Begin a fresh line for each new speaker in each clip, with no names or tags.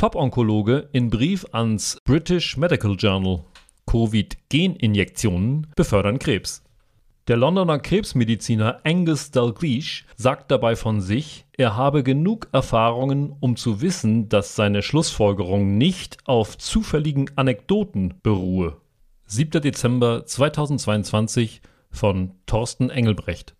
Top-Onkologe in Brief ans British Medical Journal. Covid-Geninjektionen befördern Krebs. Der Londoner Krebsmediziner Angus Dalgleish sagt dabei von sich, er habe genug Erfahrungen, um zu wissen, dass seine Schlussfolgerung nicht auf zufälligen Anekdoten beruhe. 7. Dezember 2022 von Thorsten Engelbrecht.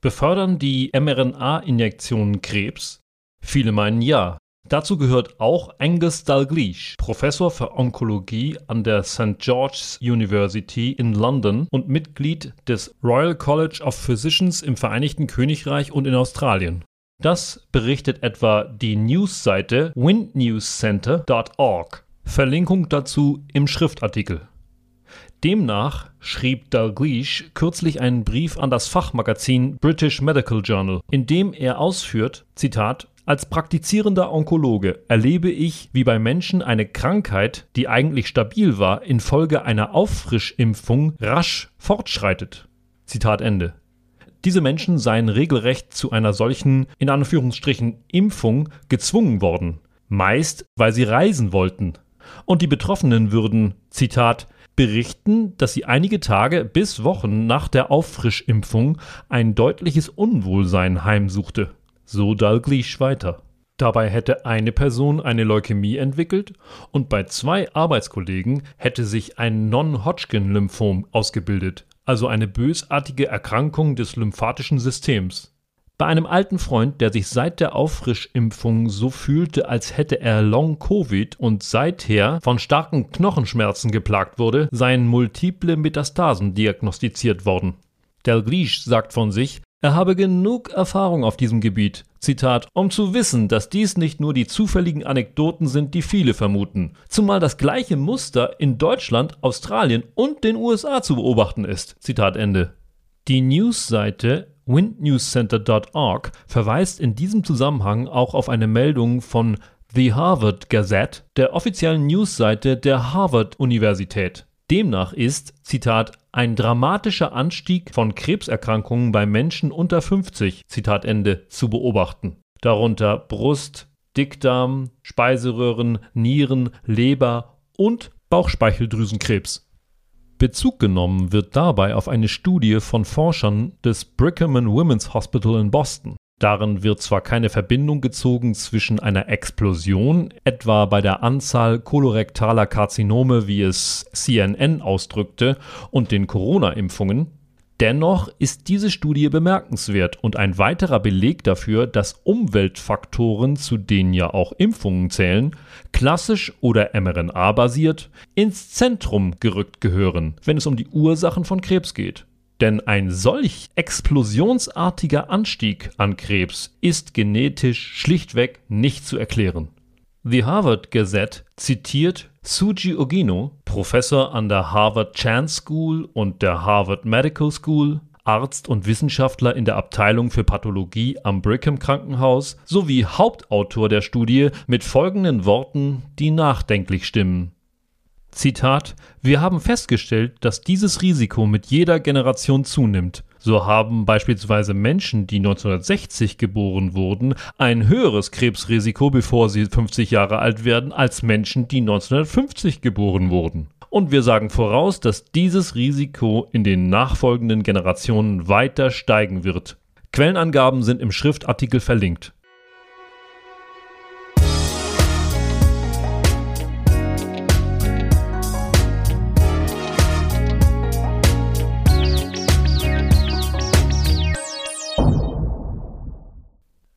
Befördern die mRNA-Injektionen Krebs? Viele meinen ja. Dazu gehört auch Angus Dalgleish, Professor für Onkologie an der St. George's University in London und Mitglied des Royal College of Physicians im Vereinigten Königreich und in Australien. Das berichtet etwa die Newsseite windnewscenter.org. Verlinkung dazu im Schriftartikel. Demnach schrieb Dalgleish kürzlich einen Brief an das Fachmagazin British Medical Journal, in dem er ausführt, Zitat, als praktizierender Onkologe erlebe ich, wie bei Menschen eine Krankheit, die eigentlich stabil war, infolge einer Auffrischimpfung rasch fortschreitet. Zitat Ende. Diese Menschen seien regelrecht zu einer solchen, in Anführungsstrichen, Impfung gezwungen worden, meist weil sie reisen wollten. Und die Betroffenen würden, Zitat, berichten, dass sie einige Tage bis Wochen nach der Auffrischimpfung ein deutliches Unwohlsein heimsuchte so Dalgleish weiter. Dabei hätte eine Person eine Leukämie entwickelt und bei zwei Arbeitskollegen hätte sich ein Non-Hodgkin-Lymphom ausgebildet, also eine bösartige Erkrankung des lymphatischen Systems. Bei einem alten Freund, der sich seit der Auffrischimpfung so fühlte, als hätte er Long-Covid und seither von starken Knochenschmerzen geplagt wurde, seien multiple Metastasen diagnostiziert worden. Dalgleish sagt von sich, er habe genug Erfahrung auf diesem Gebiet, Zitat, um zu wissen, dass dies nicht nur die zufälligen Anekdoten sind, die viele vermuten, zumal das gleiche Muster in Deutschland, Australien und den USA zu beobachten ist. Zitat Ende. Die Newsseite windnewscenter.org verweist in diesem Zusammenhang auch auf eine Meldung von The Harvard Gazette, der offiziellen Newsseite der Harvard-Universität. Demnach ist, Zitat, ein dramatischer Anstieg von Krebserkrankungen bei Menschen unter 50, Zitat Ende, zu beobachten. Darunter Brust, Dickdarm, Speiseröhren, Nieren, Leber und Bauchspeicheldrüsenkrebs. Bezug genommen wird dabei auf eine Studie von Forschern des Brigham and Women's Hospital in Boston. Darin wird zwar keine Verbindung gezogen zwischen einer Explosion, etwa bei der Anzahl kolorektaler Karzinome, wie es CNN ausdrückte, und den Corona-Impfungen, dennoch ist diese Studie bemerkenswert und ein weiterer Beleg dafür, dass Umweltfaktoren, zu denen ja auch Impfungen zählen, klassisch oder mRNA-basiert, ins Zentrum gerückt gehören, wenn es um die Ursachen von Krebs geht. Denn ein solch explosionsartiger Anstieg an Krebs ist genetisch schlichtweg nicht zu erklären. The Harvard Gazette zitiert Suji Ogino, Professor an der Harvard Chan School und der Harvard Medical School, Arzt und Wissenschaftler in der Abteilung für Pathologie am Brigham Krankenhaus sowie Hauptautor der Studie mit folgenden Worten, die nachdenklich stimmen. Zitat: Wir haben festgestellt, dass dieses Risiko mit jeder Generation zunimmt. So haben beispielsweise Menschen, die 1960 geboren wurden, ein höheres Krebsrisiko, bevor sie 50 Jahre alt werden, als Menschen, die 1950 geboren wurden. Und wir sagen voraus, dass dieses Risiko in den nachfolgenden Generationen weiter steigen wird. Quellenangaben sind im Schriftartikel verlinkt.